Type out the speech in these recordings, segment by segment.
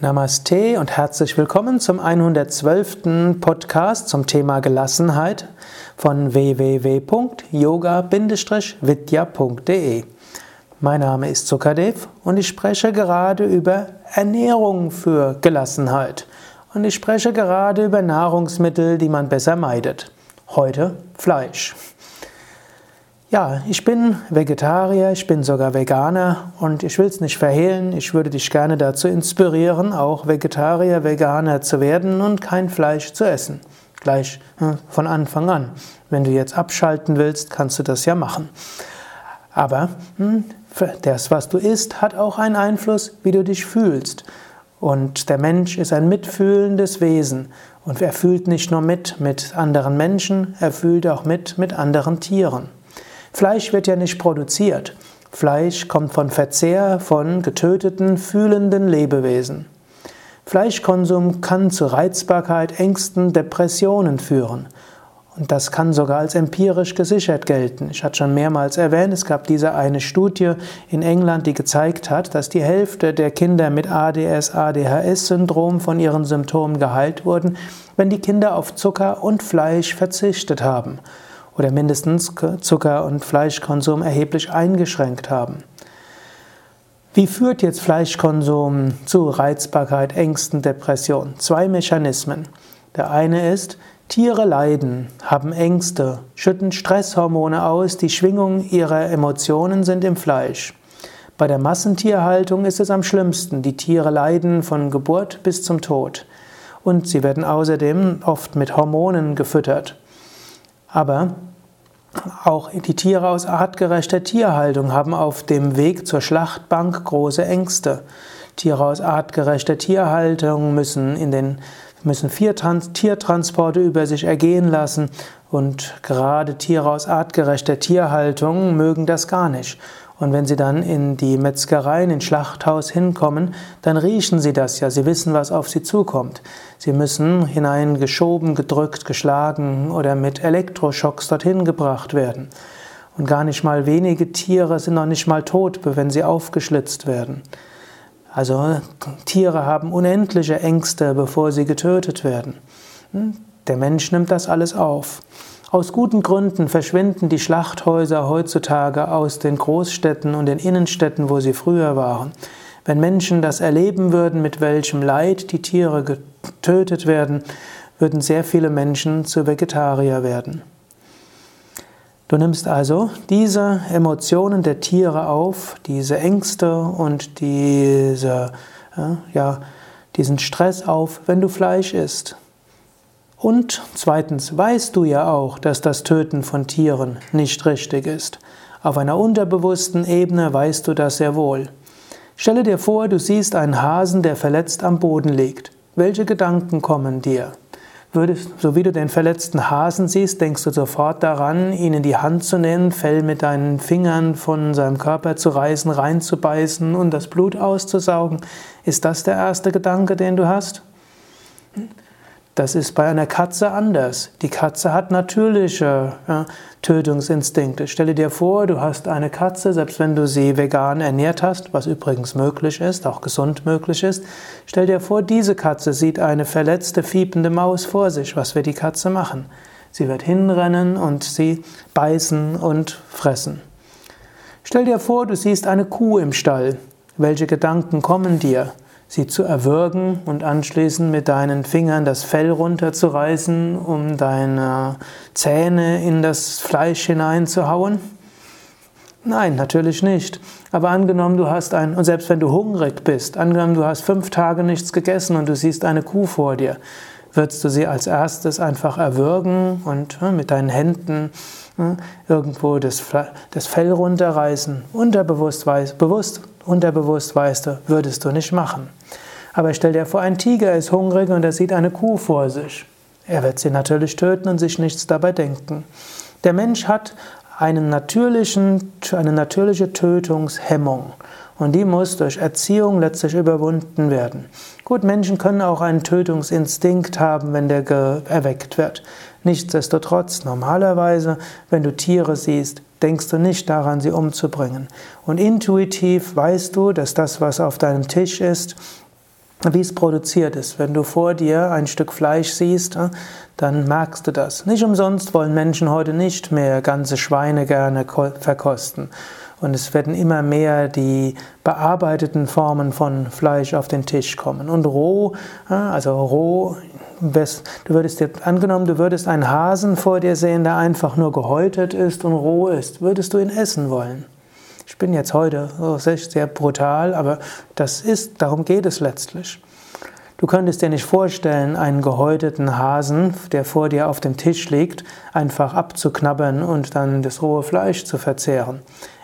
Namaste und herzlich willkommen zum 112. Podcast zum Thema Gelassenheit von www.yoga-vidya.de. Mein Name ist Sukadev und ich spreche gerade über Ernährung für Gelassenheit. Und ich spreche gerade über Nahrungsmittel, die man besser meidet. Heute Fleisch. Ja, ich bin Vegetarier, ich bin sogar Veganer und ich will es nicht verhehlen, ich würde dich gerne dazu inspirieren, auch Vegetarier, Veganer zu werden und kein Fleisch zu essen. Gleich hm, von Anfang an. Wenn du jetzt abschalten willst, kannst du das ja machen. Aber hm, das, was du isst, hat auch einen Einfluss, wie du dich fühlst. Und der Mensch ist ein mitfühlendes Wesen. Und er fühlt nicht nur mit mit anderen Menschen, er fühlt auch mit mit anderen Tieren. Fleisch wird ja nicht produziert. Fleisch kommt von Verzehr von getöteten, fühlenden Lebewesen. Fleischkonsum kann zu Reizbarkeit, Ängsten, Depressionen führen. Und das kann sogar als empirisch gesichert gelten. Ich hatte schon mehrmals erwähnt, es gab diese eine Studie in England, die gezeigt hat, dass die Hälfte der Kinder mit ADS, ADHS-Syndrom von ihren Symptomen geheilt wurden, wenn die Kinder auf Zucker und Fleisch verzichtet haben oder mindestens Zucker- und Fleischkonsum erheblich eingeschränkt haben. Wie führt jetzt Fleischkonsum zu Reizbarkeit, Ängsten, Depression? Zwei Mechanismen. Der eine ist, Tiere leiden, haben Ängste, schütten Stresshormone aus, die Schwingung ihrer Emotionen sind im Fleisch. Bei der Massentierhaltung ist es am schlimmsten. Die Tiere leiden von Geburt bis zum Tod. Und sie werden außerdem oft mit Hormonen gefüttert. Aber auch die Tiere aus artgerechter Tierhaltung haben auf dem Weg zur Schlachtbank große Ängste. Tiere aus artgerechter Tierhaltung müssen in den müssen vier Tiertransporte über sich ergehen lassen und gerade Tiere aus artgerechter Tierhaltung mögen das gar nicht. Und wenn sie dann in die Metzgerei, in Schlachthaus hinkommen, dann riechen sie das ja. Sie wissen, was auf sie zukommt. Sie müssen hineingeschoben, gedrückt, geschlagen oder mit Elektroschocks dorthin gebracht werden. Und gar nicht mal wenige Tiere sind noch nicht mal tot, wenn sie aufgeschlitzt werden. Also Tiere haben unendliche Ängste, bevor sie getötet werden. Hm? Der Mensch nimmt das alles auf. Aus guten Gründen verschwinden die Schlachthäuser heutzutage aus den Großstädten und den Innenstädten, wo sie früher waren. Wenn Menschen das erleben würden, mit welchem Leid die Tiere getötet werden, würden sehr viele Menschen zu Vegetarier werden. Du nimmst also diese Emotionen der Tiere auf, diese Ängste und diese, ja, diesen Stress auf, wenn du Fleisch isst. Und zweitens weißt du ja auch, dass das Töten von Tieren nicht richtig ist. Auf einer unterbewussten Ebene weißt du das sehr wohl. Stelle dir vor, du siehst einen Hasen, der verletzt am Boden liegt. Welche Gedanken kommen dir? Würdest, so wie du den verletzten Hasen siehst, denkst du sofort daran, ihn in die Hand zu nehmen, Fell mit deinen Fingern von seinem Körper zu reißen, reinzubeißen und das Blut auszusaugen. Ist das der erste Gedanke, den du hast? Das ist bei einer Katze anders. Die Katze hat natürliche ja, Tötungsinstinkte. Stelle dir vor, du hast eine Katze, selbst wenn du sie vegan ernährt hast, was übrigens möglich ist, auch gesund möglich ist. Stell dir vor, diese Katze sieht eine verletzte, fiepende Maus vor sich. Was wird die Katze machen? Sie wird hinrennen und sie beißen und fressen. Stell dir vor, du siehst eine Kuh im Stall. Welche Gedanken kommen dir? Sie zu erwürgen und anschließend mit deinen Fingern das Fell runterzureißen, um deine Zähne in das Fleisch hineinzuhauen? Nein, natürlich nicht. Aber angenommen, du hast ein, und selbst wenn du hungrig bist, angenommen, du hast fünf Tage nichts gegessen und du siehst eine Kuh vor dir, würdest du sie als erstes einfach erwürgen und äh, mit deinen Händen äh, irgendwo das, Fell runterreißen? Unterbewusst, weiß, bewusst Unterbewusst weißt du, würdest du nicht machen. Aber stell dir vor, ein Tiger ist hungrig und er sieht eine Kuh vor sich. Er wird sie natürlich töten und sich nichts dabei denken. Der Mensch hat einen natürlichen, eine natürliche Tötungshemmung. Und die muss durch Erziehung letztlich überwunden werden. Gut, Menschen können auch einen Tötungsinstinkt haben, wenn der erweckt wird. Nichtsdestotrotz, normalerweise, wenn du Tiere siehst, denkst du nicht daran, sie umzubringen. Und intuitiv weißt du, dass das, was auf deinem Tisch ist, wie es produziert ist. Wenn du vor dir ein Stück Fleisch siehst, äh, dann merkst du das. Nicht umsonst wollen Menschen heute nicht mehr ganze Schweine gerne verkosten. Und es werden immer mehr die bearbeiteten Formen von Fleisch auf den Tisch kommen. Und roh, äh, also roh, du würdest dir, angenommen, du würdest einen Hasen vor dir sehen, der einfach nur gehäutet ist und roh ist, würdest du ihn essen wollen? Ich bin jetzt heute sehr brutal, aber das ist, darum geht es letztlich. Du könntest dir nicht vorstellen, einen gehäuteten Hasen, der vor dir auf dem Tisch liegt, einfach abzuknabbern und dann das rohe Fleisch zu verzehren.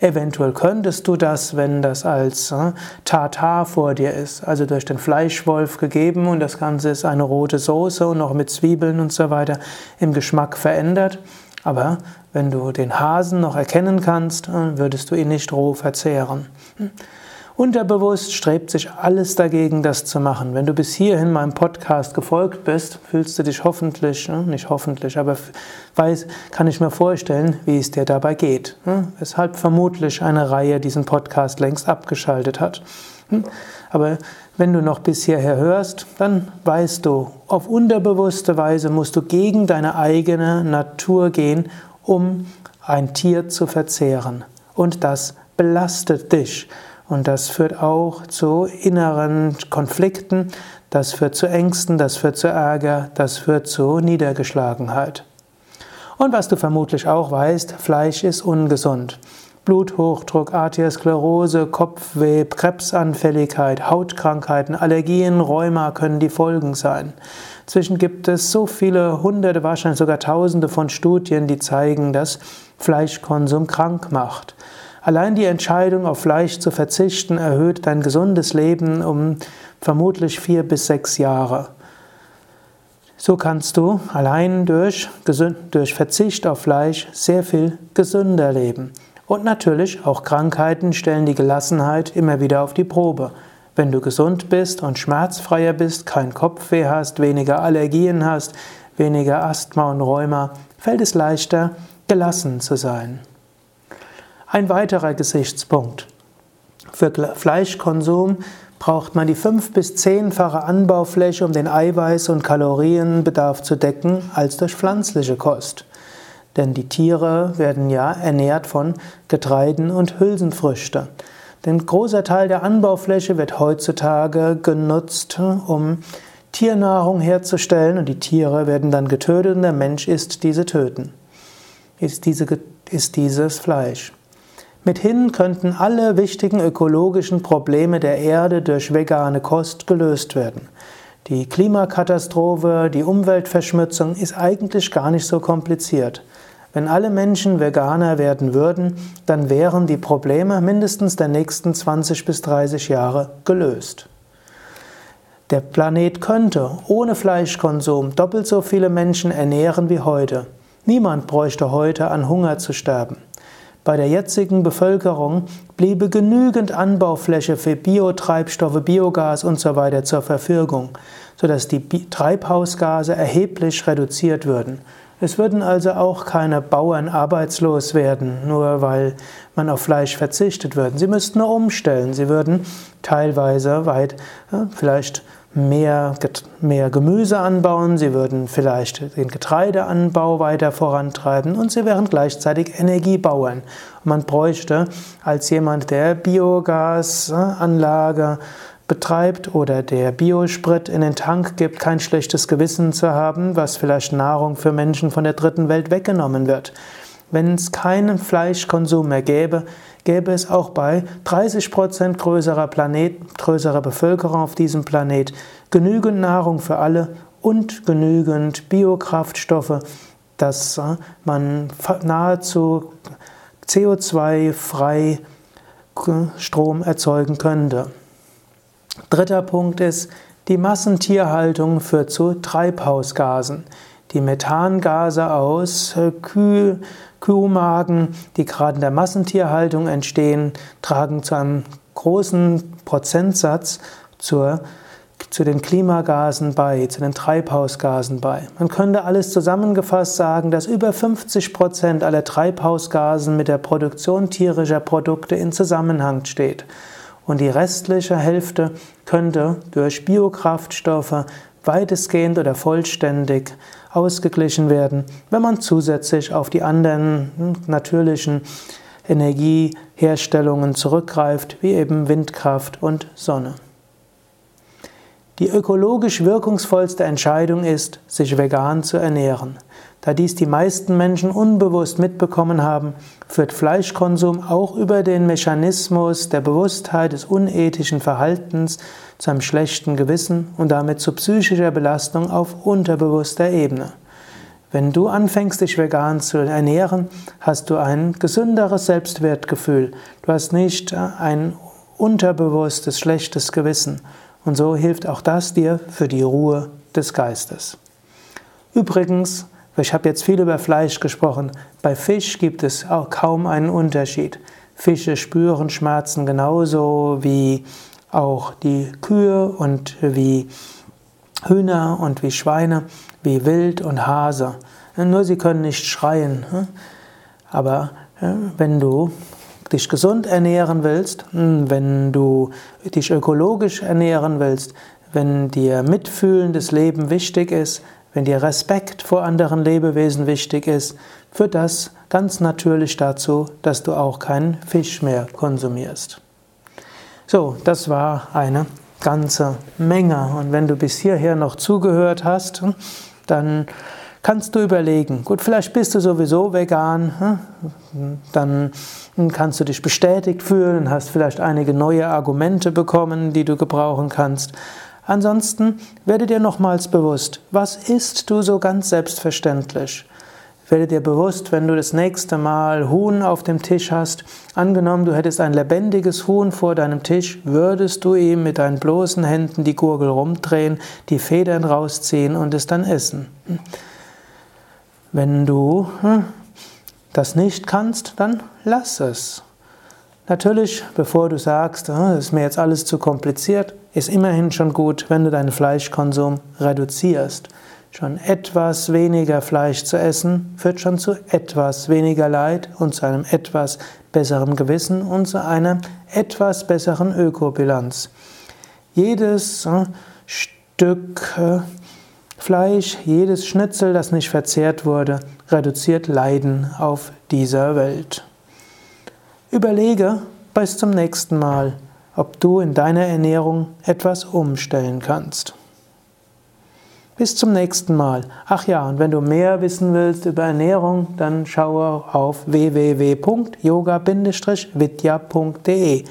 Eventuell könntest du das, wenn das als äh, vor dir ist, also durch den Fleischwolf gegeben und das Ganze ist eine rote Soße und noch mit Zwiebeln und so weiter im Geschmack verändert. Aber wenn du den Hasen noch erkennen kannst, äh, würdest du ihn nicht roh verzehren. Unterbewusst strebt sich alles dagegen, das zu machen. Wenn du bis hierhin meinem Podcast gefolgt bist, fühlst du dich hoffentlich, ne, nicht hoffentlich, aber weiß, kann ich mir vorstellen, wie es dir dabei geht. Ne? Weshalb vermutlich eine Reihe diesen Podcast längst abgeschaltet hat. Hm? Aber wenn du noch bis hierher hörst, dann weißt du, auf unterbewusste Weise musst du gegen deine eigene Natur gehen, um ein Tier zu verzehren. Und das belastet dich. Und das führt auch zu inneren Konflikten, das führt zu Ängsten, das führt zu Ärger, das führt zu Niedergeschlagenheit. Und was du vermutlich auch weißt, Fleisch ist ungesund. Bluthochdruck, Arteriosklerose, Kopfweh, Krebsanfälligkeit, Hautkrankheiten, Allergien, Rheuma können die Folgen sein. Inzwischen gibt es so viele hunderte, wahrscheinlich sogar tausende von Studien, die zeigen, dass Fleischkonsum krank macht. Allein die Entscheidung, auf Fleisch zu verzichten, erhöht dein gesundes Leben um vermutlich vier bis sechs Jahre. So kannst du allein durch, durch Verzicht auf Fleisch sehr viel gesünder leben. Und natürlich auch Krankheiten stellen die Gelassenheit immer wieder auf die Probe. Wenn du gesund bist und schmerzfreier bist, kein Kopfweh hast, weniger Allergien hast, weniger Asthma und Rheuma, fällt es leichter, gelassen zu sein. Ein weiterer Gesichtspunkt. Für Fleischkonsum braucht man die fünf- bis zehnfache Anbaufläche, um den Eiweiß- und Kalorienbedarf zu decken, als durch pflanzliche Kost. Denn die Tiere werden ja ernährt von Getreiden und Hülsenfrüchte. Denn großer Teil der Anbaufläche wird heutzutage genutzt, um Tiernahrung herzustellen und die Tiere werden dann getötet und der Mensch isst diese töten. Ist, diese, ist dieses Fleisch. Mithin könnten alle wichtigen ökologischen Probleme der Erde durch vegane Kost gelöst werden. Die Klimakatastrophe, die Umweltverschmutzung ist eigentlich gar nicht so kompliziert. Wenn alle Menschen Veganer werden würden, dann wären die Probleme mindestens der nächsten 20 bis 30 Jahre gelöst. Der Planet könnte ohne Fleischkonsum doppelt so viele Menschen ernähren wie heute. Niemand bräuchte heute an Hunger zu sterben. Bei der jetzigen Bevölkerung bliebe genügend Anbaufläche für Biotreibstoffe, Biogas usw. So zur Verfügung, sodass die Treibhausgase erheblich reduziert würden. Es würden also auch keine Bauern arbeitslos werden, nur weil man auf Fleisch verzichtet würde. Sie müssten nur umstellen. Sie würden teilweise weit, vielleicht mehr, mehr Gemüse anbauen, sie würden vielleicht den Getreideanbau weiter vorantreiben und sie wären gleichzeitig Energiebauern. man bräuchte als jemand, der Biogasanlage betreibt oder der Biosprit in den Tank gibt, kein schlechtes Gewissen zu haben, was vielleicht Nahrung für Menschen von der dritten Welt weggenommen wird. Wenn es keinen Fleischkonsum mehr gäbe, gäbe es auch bei 30 Prozent größerer, Planet, größerer Bevölkerung auf diesem Planet genügend Nahrung für alle und genügend Biokraftstoffe, dass äh, man nahezu CO2-frei Strom erzeugen könnte. Dritter Punkt ist, die Massentierhaltung führt zu Treibhausgasen. Die Methangase aus äh, Kühe, Kuhmagen, die gerade in der Massentierhaltung entstehen, tragen zu einem großen Prozentsatz zur, zu den Klimagasen bei, zu den Treibhausgasen bei. Man könnte alles zusammengefasst sagen, dass über 50 Prozent aller Treibhausgasen mit der Produktion tierischer Produkte in Zusammenhang steht. und die restliche Hälfte könnte durch Biokraftstoffe weitestgehend oder vollständig ausgeglichen werden, wenn man zusätzlich auf die anderen hm, natürlichen Energieherstellungen zurückgreift, wie eben Windkraft und Sonne. Die ökologisch wirkungsvollste Entscheidung ist, sich vegan zu ernähren. Da dies die meisten Menschen unbewusst mitbekommen haben, führt Fleischkonsum auch über den Mechanismus der Bewusstheit des unethischen Verhaltens zu einem schlechten Gewissen und damit zu psychischer Belastung auf unterbewusster Ebene. Wenn du anfängst, dich vegan zu ernähren, hast du ein gesünderes Selbstwertgefühl. Du hast nicht ein unterbewusstes schlechtes Gewissen. Und so hilft auch das dir für die Ruhe des Geistes. Übrigens, ich habe jetzt viel über Fleisch gesprochen. Bei Fisch gibt es auch kaum einen Unterschied. Fische spüren Schmerzen genauso wie auch die Kühe und wie Hühner und wie Schweine, wie Wild und Hase. Nur sie können nicht schreien. Hm? Aber wenn du dich gesund ernähren willst, hm, wenn du dich ökologisch ernähren willst, wenn dir mitfühlendes Leben wichtig ist, wenn dir Respekt vor anderen Lebewesen wichtig ist, führt das ganz natürlich dazu, dass du auch keinen Fisch mehr konsumierst. So, das war eine ganze Menge. Und wenn du bis hierher noch zugehört hast, dann kannst du überlegen, gut, vielleicht bist du sowieso vegan, dann kannst du dich bestätigt fühlen, hast vielleicht einige neue Argumente bekommen, die du gebrauchen kannst. Ansonsten werde dir nochmals bewusst, was isst du so ganz selbstverständlich? Werde dir bewusst, wenn du das nächste Mal Huhn auf dem Tisch hast, angenommen, du hättest ein lebendiges Huhn vor deinem Tisch, würdest du ihm mit deinen bloßen Händen die Gurgel rumdrehen, die Federn rausziehen und es dann essen. Wenn du hm, das nicht kannst, dann lass es. Natürlich, bevor du sagst, das ist mir jetzt alles zu kompliziert, ist immerhin schon gut, wenn du deinen Fleischkonsum reduzierst. Schon etwas weniger Fleisch zu essen führt schon zu etwas weniger Leid und zu einem etwas besseren Gewissen und zu einer etwas besseren Ökobilanz. Jedes äh, Stück äh, Fleisch, jedes Schnitzel, das nicht verzehrt wurde, reduziert Leiden auf dieser Welt. Überlege bis zum nächsten Mal, ob du in deiner Ernährung etwas umstellen kannst. Bis zum nächsten Mal. Ach ja, und wenn du mehr wissen willst über Ernährung, dann schaue auf www.yoga-vidya.de.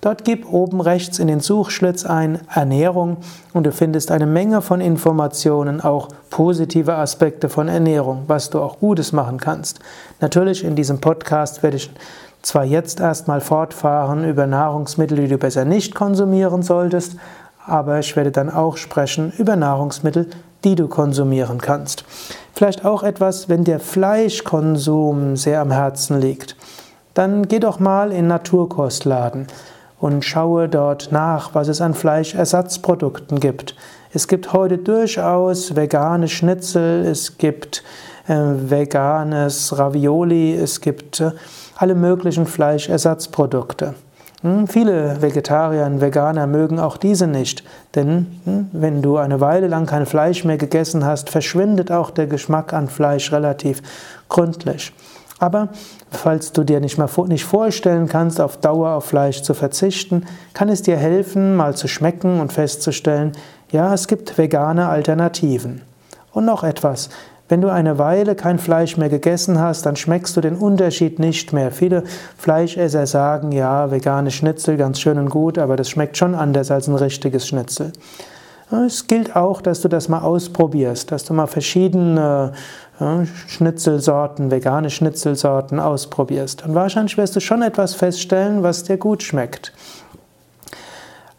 Dort gib oben rechts in den Suchschlitz ein Ernährung und du findest eine Menge von Informationen, auch positive Aspekte von Ernährung, was du auch Gutes machen kannst. Natürlich in diesem Podcast werde ich zwar jetzt erstmal fortfahren über Nahrungsmittel, die du besser nicht konsumieren solltest, aber ich werde dann auch sprechen über Nahrungsmittel, die du konsumieren kannst. Vielleicht auch etwas, wenn der Fleischkonsum sehr am Herzen liegt. Dann geh doch mal in Naturkostladen und schaue dort nach, was es an Fleischersatzprodukten gibt. Es gibt heute durchaus vegane Schnitzel, es gibt äh, veganes Ravioli, es gibt äh, alle möglichen Fleischersatzprodukte. Hm, viele Vegetarier und Veganer mögen auch diese nicht, denn hm, wenn du eine Weile lang kein Fleisch mehr gegessen hast, verschwindet auch der Geschmack an Fleisch relativ gründlich. Aber falls du dir nicht mal nicht vorstellen kannst, auf Dauer auf Fleisch zu verzichten, kann es dir helfen, mal zu schmecken und festzustellen, ja, es gibt vegane Alternativen. Und noch etwas, wenn du eine Weile kein Fleisch mehr gegessen hast, dann schmeckst du den Unterschied nicht mehr. Viele Fleischesser sagen, ja, vegane Schnitzel ganz schön und gut, aber das schmeckt schon anders als ein richtiges Schnitzel. Es gilt auch, dass du das mal ausprobierst, dass du mal verschiedene Schnitzelsorten, vegane Schnitzelsorten ausprobierst. Und wahrscheinlich wirst du schon etwas feststellen, was dir gut schmeckt.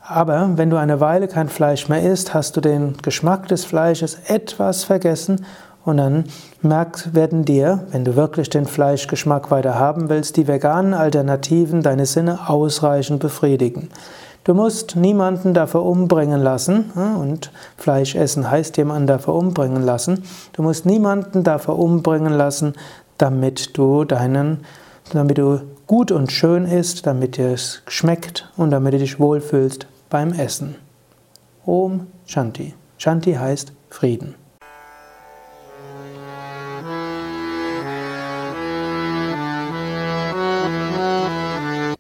Aber wenn du eine Weile kein Fleisch mehr isst, hast du den Geschmack des Fleisches etwas vergessen und dann merkt, werden dir, wenn du wirklich den Fleischgeschmack weiter haben willst, die veganen Alternativen deine Sinne ausreichend befriedigen. Du musst niemanden dafür umbringen lassen, und Fleisch essen heißt jemanden dafür umbringen lassen. Du musst niemanden dafür umbringen lassen, damit du deinen damit du gut und schön isst, damit dir es schmeckt und damit du dich wohlfühlst beim Essen. Om Shanti. Shanti heißt Frieden.